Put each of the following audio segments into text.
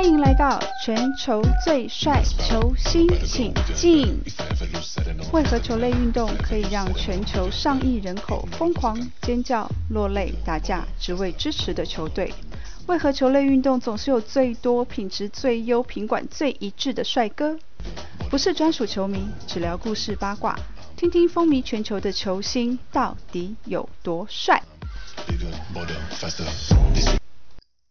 欢迎来到全球最帅球星，请进。为何球类运动可以让全球上亿人口疯狂尖叫、落泪、打架，只为支持的球队？为何球类运动总是有最多、品质最优、品管最一致的帅哥？不是专属球迷，只聊故事八卦，听听风靡全球的球星到底有多帅。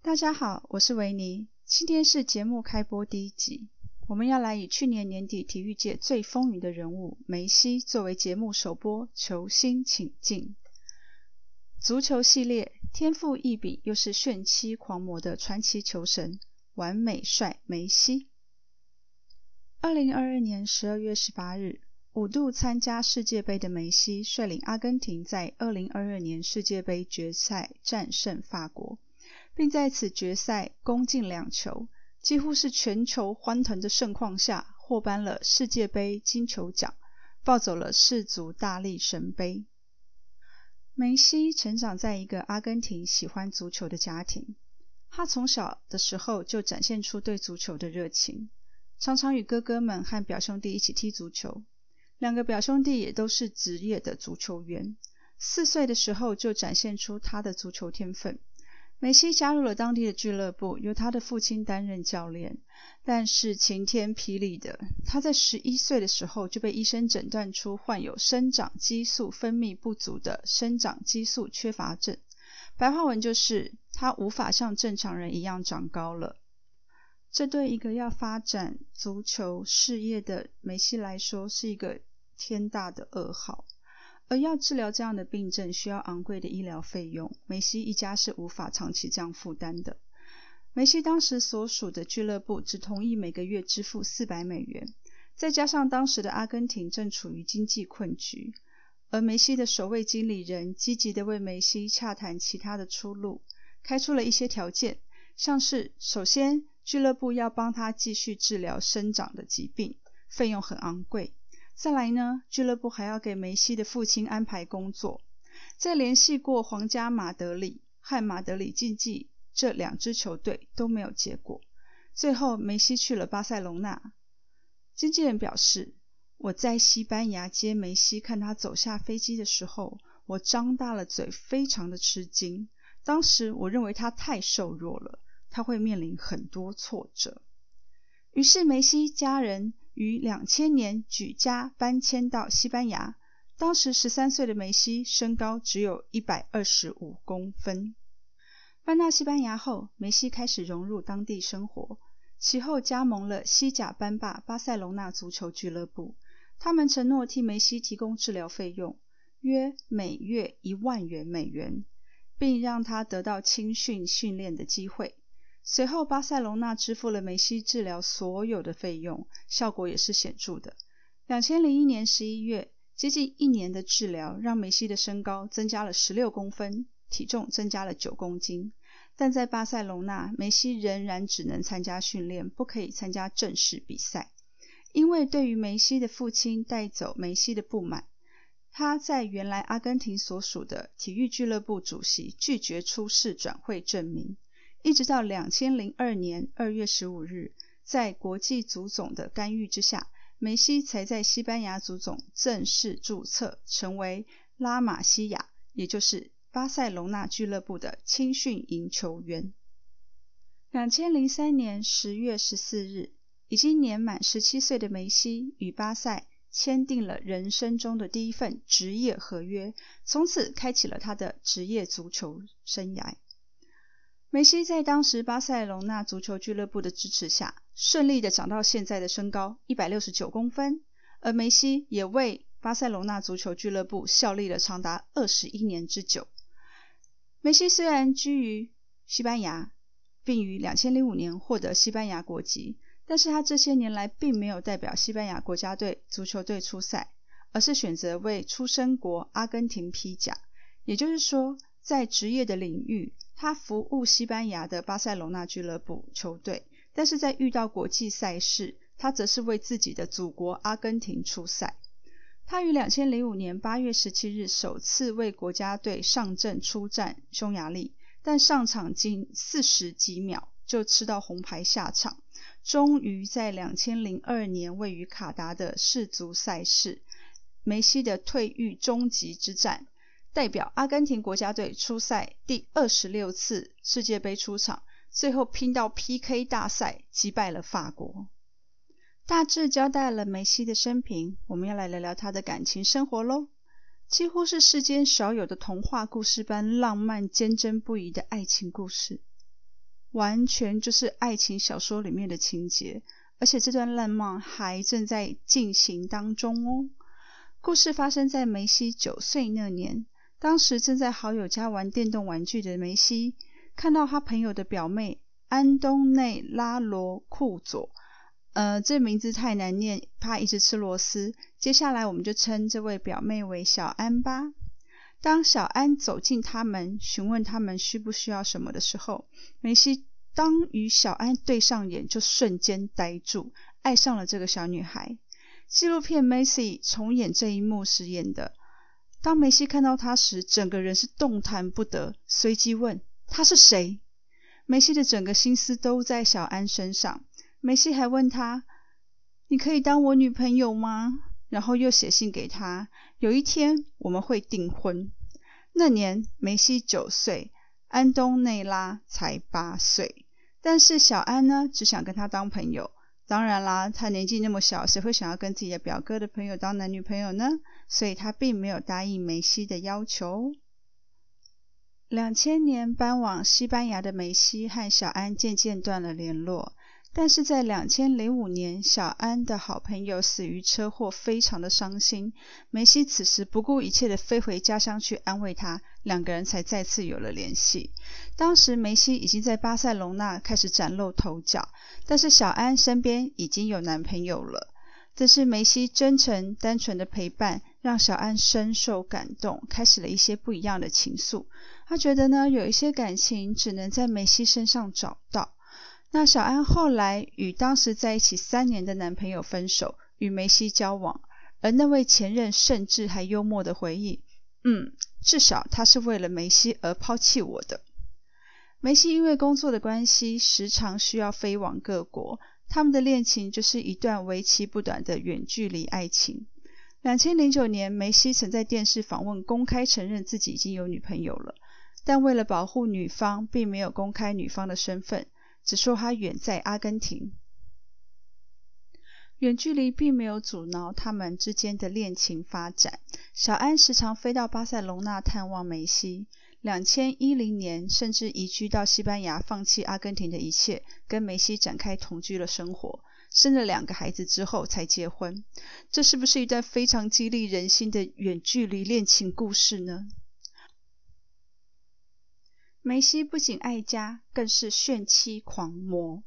大家好，我是维尼，今天是节目开播第一集，我们要来以去年年底体育界最风云的人物梅西作为节目首播，球星请进。足球系列，天赋异禀又是炫妻狂魔的传奇球神，完美帅梅西。二零二二年十二月十八日，五度参加世界杯的梅西率领阿根廷在二零二二年世界杯决赛战胜法国，并在此决赛攻进两球，几乎是全球欢腾的盛况下，获颁了世界杯金球奖，抱走了世足大力神杯。梅西成长在一个阿根廷喜欢足球的家庭，他从小的时候就展现出对足球的热情，常常与哥哥们和表兄弟一起踢足球。两个表兄弟也都是职业的足球员，四岁的时候就展现出他的足球天分。梅西加入了当地的俱乐部，由他的父亲担任教练。但是晴天霹雳的，他在十一岁的时候就被医生诊断出患有生长激素分泌不足的生长激素缺乏症。白话文就是他无法像正常人一样长高了。这对一个要发展足球事业的梅西来说是一个天大的噩耗。而要治疗这样的病症，需要昂贵的医疗费用。梅西一家是无法长期这样负担的。梅西当时所属的俱乐部只同意每个月支付四百美元，再加上当时的阿根廷正处于经济困局，而梅西的首位经理人积极的为梅西洽谈其他的出路，开出了一些条件，像是首先俱乐部要帮他继续治疗生长的疾病，费用很昂贵。再来呢，俱乐部还要给梅西的父亲安排工作。在联系过皇家马德里和马德里竞技这两支球队都没有结果。最后，梅西去了巴塞隆纳。经纪人表示：“我在西班牙接梅西，看他走下飞机的时候，我张大了嘴，非常的吃惊。当时我认为他太瘦弱了，他会面临很多挫折。”于是，梅西家人。于两千年举家搬迁到西班牙。当时十三岁的梅西身高只有一百二十五公分。搬到西班牙后，梅西开始融入当地生活。其后加盟了西甲班霸巴塞隆纳足球俱乐部。他们承诺替梅西提供治疗费用，约每月一万元美元，并让他得到青训训练的机会。随后，巴塞隆纳支付了梅西治疗所有的费用，效果也是显著的。两千零一年十一月，接近一年的治疗让梅西的身高增加了十六公分，体重增加了九公斤。但在巴塞隆纳，梅西仍然只能参加训练，不可以参加正式比赛。因为对于梅西的父亲带走梅西的不满，他在原来阿根廷所属的体育俱乐部主席拒绝出示转会证明。一直到两千零二年二月十五日，在国际足总的干预之下，梅西才在西班牙足总正式注册，成为拉玛西亚，也就是巴塞隆纳俱乐部的青训营球员。两千零三年十月十四日，已经年满十七岁的梅西与巴塞签订了人生中的第一份职业合约，从此开启了他的职业足球生涯。梅西在当时巴塞隆纳足球俱乐部的支持下，顺利的长到现在的身高一百六十九公分。而梅西也为巴塞隆纳足球俱乐部效力了长达二十一年之久。梅西虽然居于西班牙，并于两千零五年获得西班牙国籍，但是他这些年来并没有代表西班牙国家队足球队出赛，而是选择为出生国阿根廷披甲。也就是说，在职业的领域。他服务西班牙的巴塞隆纳俱乐部球队，但是在遇到国际赛事，他则是为自己的祖国阿根廷出赛。他于两千零五年八月十七日首次为国家队上阵出战匈牙利，但上场仅四十几秒就吃到红牌下场，终于在两千零二年位于卡达的世足赛事，梅西的退役终极之战，代表阿根廷国家队出赛第二十六次世界杯出场，最后拼到 PK 大赛击败了法国。大致交代了梅西的生平，我们要来聊聊他的感情生活喽。几乎是世间少有的童话故事般浪漫、坚贞不移的爱情故事，完全就是爱情小说里面的情节。而且这段浪漫还正在进行当中哦。故事发生在梅西九岁那年，当时正在好友家玩电动玩具的梅西，看到他朋友的表妹安东内拉罗库佐。呃，这名字太难念，怕一直吃螺丝。接下来我们就称这位表妹为小安吧。当小安走进他们，询问他们需不需要什么的时候，梅西当与小安对上眼，就瞬间呆住，爱上了这个小女孩。纪录片《Macy》重演这一幕时演的。当梅西看到她时，整个人是动弹不得，随即问她是谁。梅西的整个心思都在小安身上。梅西还问他：“你可以当我女朋友吗？”然后又写信给他：“有一天我们会订婚。”那年梅西九岁，安东内拉才八岁。但是小安呢，只想跟他当朋友。当然啦，他年纪那么小，谁会想要跟自己的表哥的朋友当男女朋友呢？所以他并没有答应梅西的要求。两千年搬往西班牙的梅西和小安渐渐断了联络。但是在两千零五年，小安的好朋友死于车祸，非常的伤心。梅西此时不顾一切的飞回家乡去安慰他，两个人才再次有了联系。当时梅西已经在巴塞隆纳开始崭露头角，但是小安身边已经有男朋友了。这是梅西真诚单纯的陪伴，让小安深受感动，开始了一些不一样的情愫。他觉得呢，有一些感情只能在梅西身上找到。那小安后来与当时在一起三年的男朋友分手，与梅西交往，而那位前任甚至还幽默的回忆：“嗯，至少他是为了梅西而抛弃我的。”梅西因为工作的关系，时常需要飞往各国，他们的恋情就是一段为期不短的远距离爱情。两千零九年，梅西曾在电视访问公开承认自己已经有女朋友了，但为了保护女方，并没有公开女方的身份。只说他远在阿根廷，远距离并没有阻挠他们之间的恋情发展。小安时常飞到巴塞隆纳探望梅西。两千一零年，甚至移居到西班牙，放弃阿根廷的一切，跟梅西展开同居了生活。生了两个孩子之后才结婚。这是不是一段非常激励人心的远距离恋情故事呢？梅西不仅爱家，更是炫妻狂魔，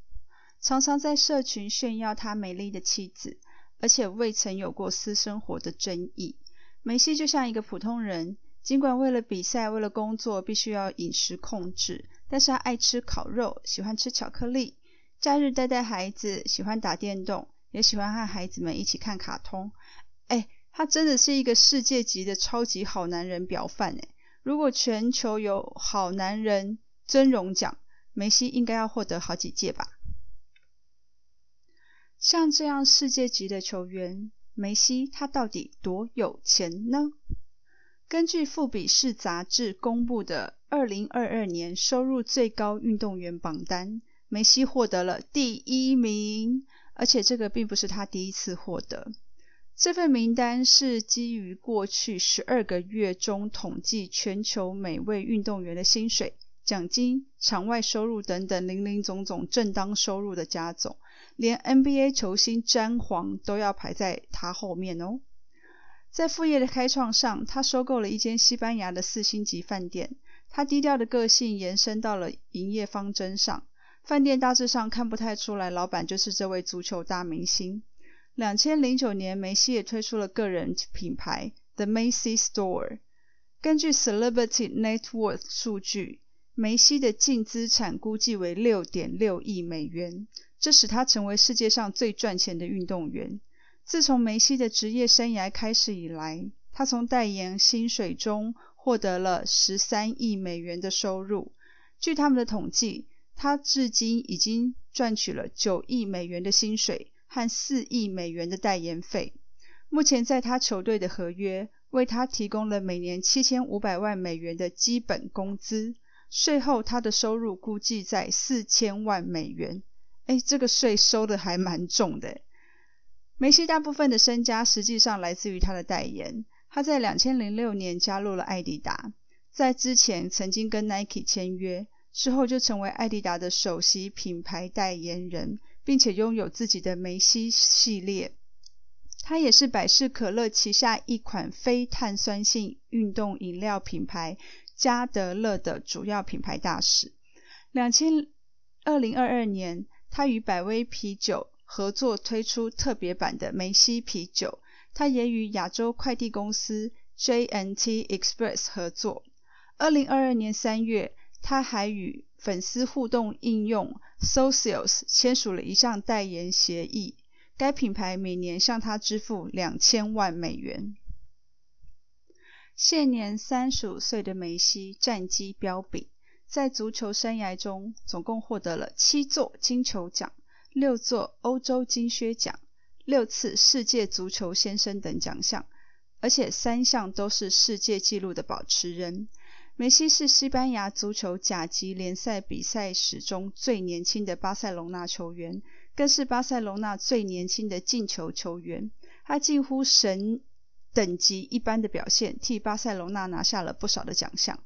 常常在社群炫耀他美丽的妻子，而且未曾有过私生活的争议。梅西就像一个普通人，尽管为了比赛、为了工作必须要饮食控制，但是他爱吃烤肉，喜欢吃巧克力，假日带带孩子，喜欢打电动，也喜欢和孩子们一起看卡通。哎，他真的是一个世界级的超级好男人表范哎。如果全球有好男人尊荣奖，梅西应该要获得好几届吧？像这样世界级的球员，梅西他到底多有钱呢？根据富比士杂志公布的二零二二年收入最高运动员榜单，梅西获得了第一名，而且这个并不是他第一次获得。这份名单是基于过去十二个月中统计全球每位运动员的薪水、奖金、场外收入等等零零总总正当收入的加总，连 NBA 球星詹皇都要排在他后面哦。在副业的开创上，他收购了一间西班牙的四星级饭店。他低调的个性延伸到了营业方针上，饭店大致上看不太出来，老板就是这位足球大明星。两千零九年，梅西也推出了个人品牌 The Macy Store。根据 Celebrity Net Worth 数据，梅西的净资产估计为六点六亿美元，这使他成为世界上最赚钱的运动员。自从梅西的职业生涯开始以来，他从代言薪水中获得了十三亿美元的收入。据他们的统计，他至今已经赚取了九亿美元的薪水和四亿美元的代言费。目前在他球队的合约为他提供了每年七千五百万美元的基本工资，税后他的收入估计在四千万美元。哎，这个税收的还蛮重的。梅西大部分的身家实际上来自于他的代言。他在两千零六年加入了艾迪达，在之前曾经跟 Nike 签约，之后就成为艾迪达的首席品牌代言人，并且拥有自己的梅西系列。他也是百事可乐旗下一款非碳酸性运动饮料品牌加德乐的主要品牌大使。两千二零二二年。他与百威啤酒合作推出特别版的梅西啤酒，他也与亚洲快递公司 JNT Express 合作。二零二二年三月，他还与粉丝互动应用 Socials 签署了一项代言协议，该品牌每年向他支付两千万美元。现年三十五岁的梅西战绩彪炳。在足球生涯中，总共获得了七座金球奖、六座欧洲金靴奖、六次世界足球先生等奖项，而且三项都是世界纪录的保持人。梅西是西班牙足球甲级联赛比赛史中最年轻的巴塞隆纳球员，更是巴塞隆纳最年轻的进球球员。他近乎神等级一般的表现，替巴塞隆纳拿下了不少的奖项。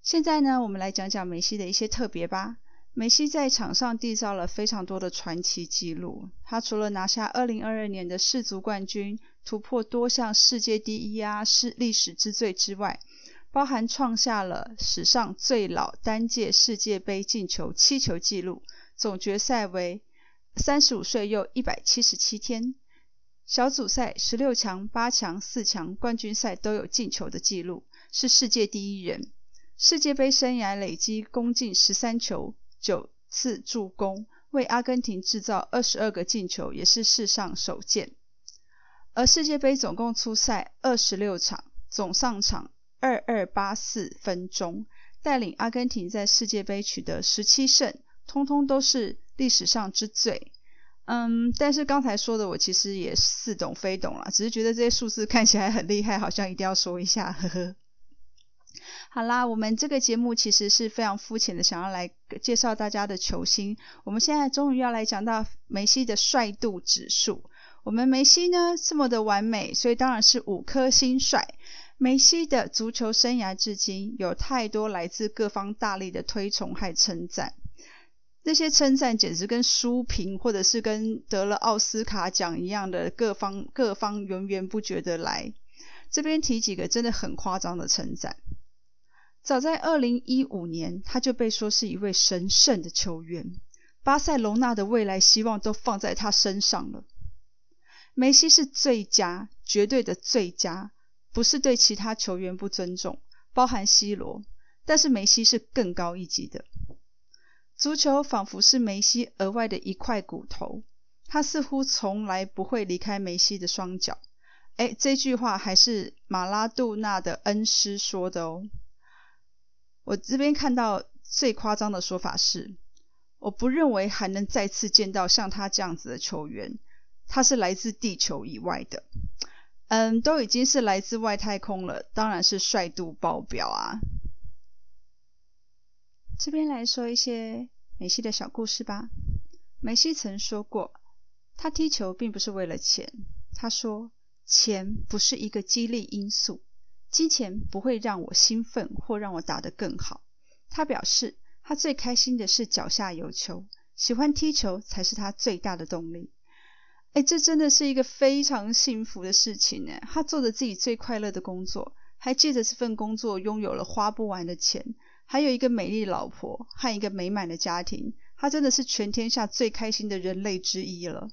现在呢，我们来讲讲梅西的一些特别吧。梅西在场上缔造了非常多的传奇纪录。他除了拿下2022年的世足冠军，突破多项世界第一啊是历史之最之外，包含创下了史上最老单届世界杯进球七球纪录，总决赛为三十五岁又一百七十七天，小组赛十六强、八强、四强、冠军赛都有进球的记录，是世界第一人。世界杯生涯累积攻进十三球、九次助攻，为阿根廷制造二十二个进球，也是世上首见。而世界杯总共出赛二十六场，总上场二二八四分钟，带领阿根廷在世界杯取得十七胜，通通都是历史上之最。嗯，但是刚才说的我其实也似懂非懂了，只是觉得这些数字看起来很厉害，好像一定要说一下，呵呵。好啦，我们这个节目其实是非常肤浅的，想要来介绍大家的球星。我们现在终于要来讲到梅西的帅度指数。我们梅西呢这么的完美，所以当然是五颗星帅。梅西的足球生涯至今有太多来自各方大力的推崇和称赞，那些称赞简直跟书评或者是跟得了奥斯卡奖一样的各方各方源源不绝的来。这边提几个真的很夸张的称赞。早在二零一五年，他就被说是一位神圣的球员，巴塞罗那的未来希望都放在他身上了。梅西是最佳，绝对的最佳，不是对其他球员不尊重，包含 C 罗，但是梅西是更高一级的。足球仿佛是梅西额外的一块骨头，他似乎从来不会离开梅西的双脚。哎，这句话还是马拉杜纳的恩师说的哦。我这边看到最夸张的说法是，我不认为还能再次见到像他这样子的球员，他是来自地球以外的，嗯，都已经是来自外太空了，当然是帅度爆表啊。这边来说一些梅西的小故事吧。梅西曾说过，他踢球并不是为了钱，他说，钱不是一个激励因素。金钱不会让我兴奋或让我打得更好。他表示，他最开心的是脚下有球，喜欢踢球才是他最大的动力。哎，这真的是一个非常幸福的事情呢。他做着自己最快乐的工作，还借着这份工作拥有了花不完的钱，还有一个美丽老婆和一个美满的家庭。他真的是全天下最开心的人类之一了。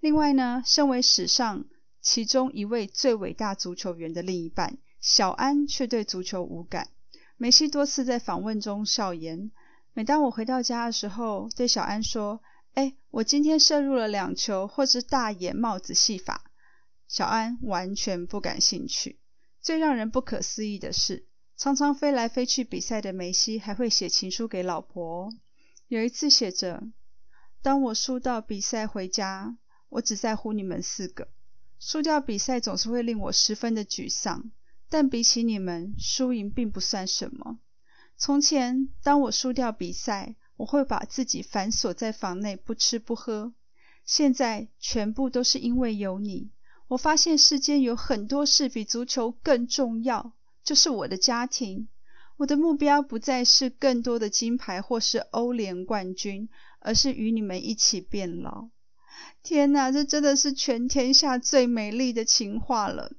另外呢，身为史上其中一位最伟大足球员的另一半。小安却对足球无感。梅西多次在访问中笑言：“每当我回到家的时候，对小安说：‘哎，我今天射入了两球，或是大眼帽子戏法。’小安完全不感兴趣。最让人不可思议的是，常常飞来飞去比赛的梅西还会写情书给老婆。有一次写着：“当我输到比赛回家，我只在乎你们四个。输掉比赛总是会令我十分的沮丧，但比起你们，输赢并不算什么。从前，当我输掉比赛，我会把自己反锁在房内，不吃不喝。现在，全部都是因为有你。我发现世间有很多事比足球更重要，就是我的家庭。”我的目标不再是更多的金牌或是欧联冠军，而是与你们一起变老。天哪，这真的是全天下最美丽的情话了。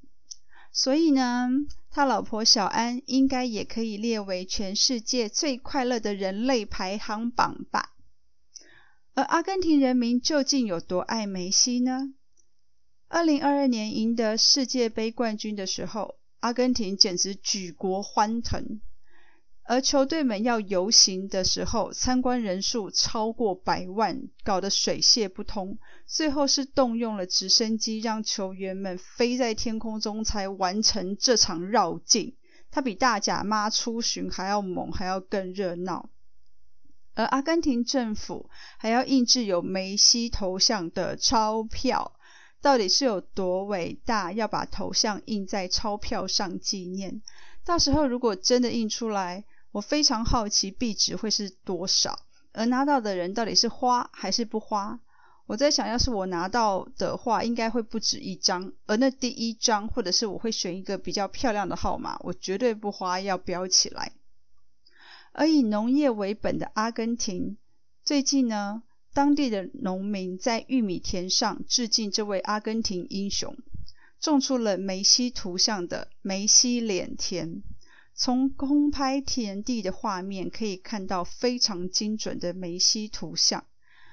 所以呢，他老婆小安应该也可以列为全世界最快乐的人类排行榜吧。而阿根廷人民究竟有多爱梅西呢？二零二二年赢得世界杯冠军的时候，阿根廷简直举国欢腾。而球队们要游行的时候，参观人数超过百万，搞得水泄不通。最后是动用了直升机，让球员们飞在天空中，才完成这场绕境。它比大甲妈出巡还要猛，还要更热闹。而阿根廷政府还要印制有梅西头像的钞票，到底是有多伟大？要把头像印在钞票上纪念。到时候如果真的印出来，我非常好奇币值会是多少，而拿到的人到底是花还是不花？我在想，要是我拿到的话，应该会不止一张，而那第一张或者是我会选一个比较漂亮的号码，我绝对不花，要标起来。而以农业为本的阿根廷，最近呢，当地的农民在玉米田上致敬这位阿根廷英雄，种出了梅西图像的梅西脸田。从空拍田地的画面可以看到非常精准的梅西图像。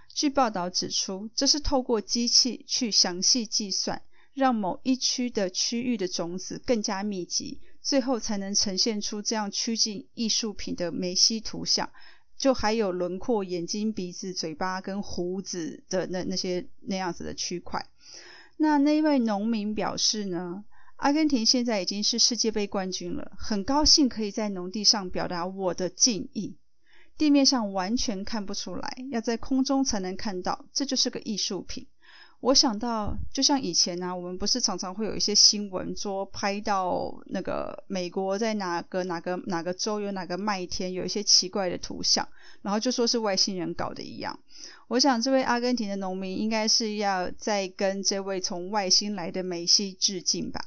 据报道指出，这是透过机器去详细计算，让某一区的区域的种子更加密集，最后才能呈现出这样趋近艺术品的梅西图像。就还有轮廓、眼睛、鼻子、嘴巴跟胡子的那那些那样子的区块。那那位农民表示呢？阿根廷现在已经是世界杯冠军了，很高兴可以在农地上表达我的敬意。地面上完全看不出来，要在空中才能看到，这就是个艺术品。我想到，就像以前呢，我们不是常常会有一些新闻说拍到那个美国在哪个哪个哪个州有哪个麦田有一些奇怪的图像，然后就说是外星人搞的一样。我想这位阿根廷的农民应该是要在跟这位从外星来的梅西致敬吧。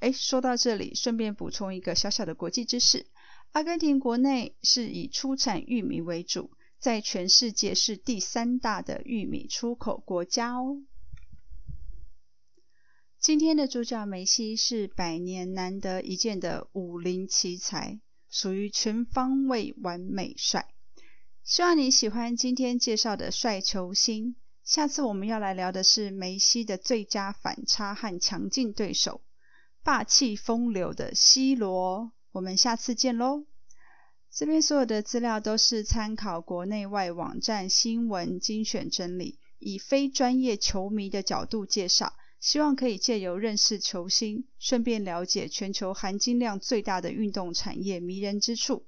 哎，说到这里，顺便补充一个小小的国际知识：阿根廷国内是以出产玉米为主，在全世界是第三大的玉米出口国家哦。今天的主角梅西是百年难得一见的武林奇才，属于全方位完美帅。希望你喜欢今天介绍的帅球星。下次我们要来聊的是梅西的最佳反差和强劲对手。霸气风流的 C 罗，我们下次见喽！这边所有的资料都是参考国内外网站新闻精选整理，以非专业球迷的角度介绍，希望可以借由认识球星，顺便了解全球含金量最大的运动产业迷人之处。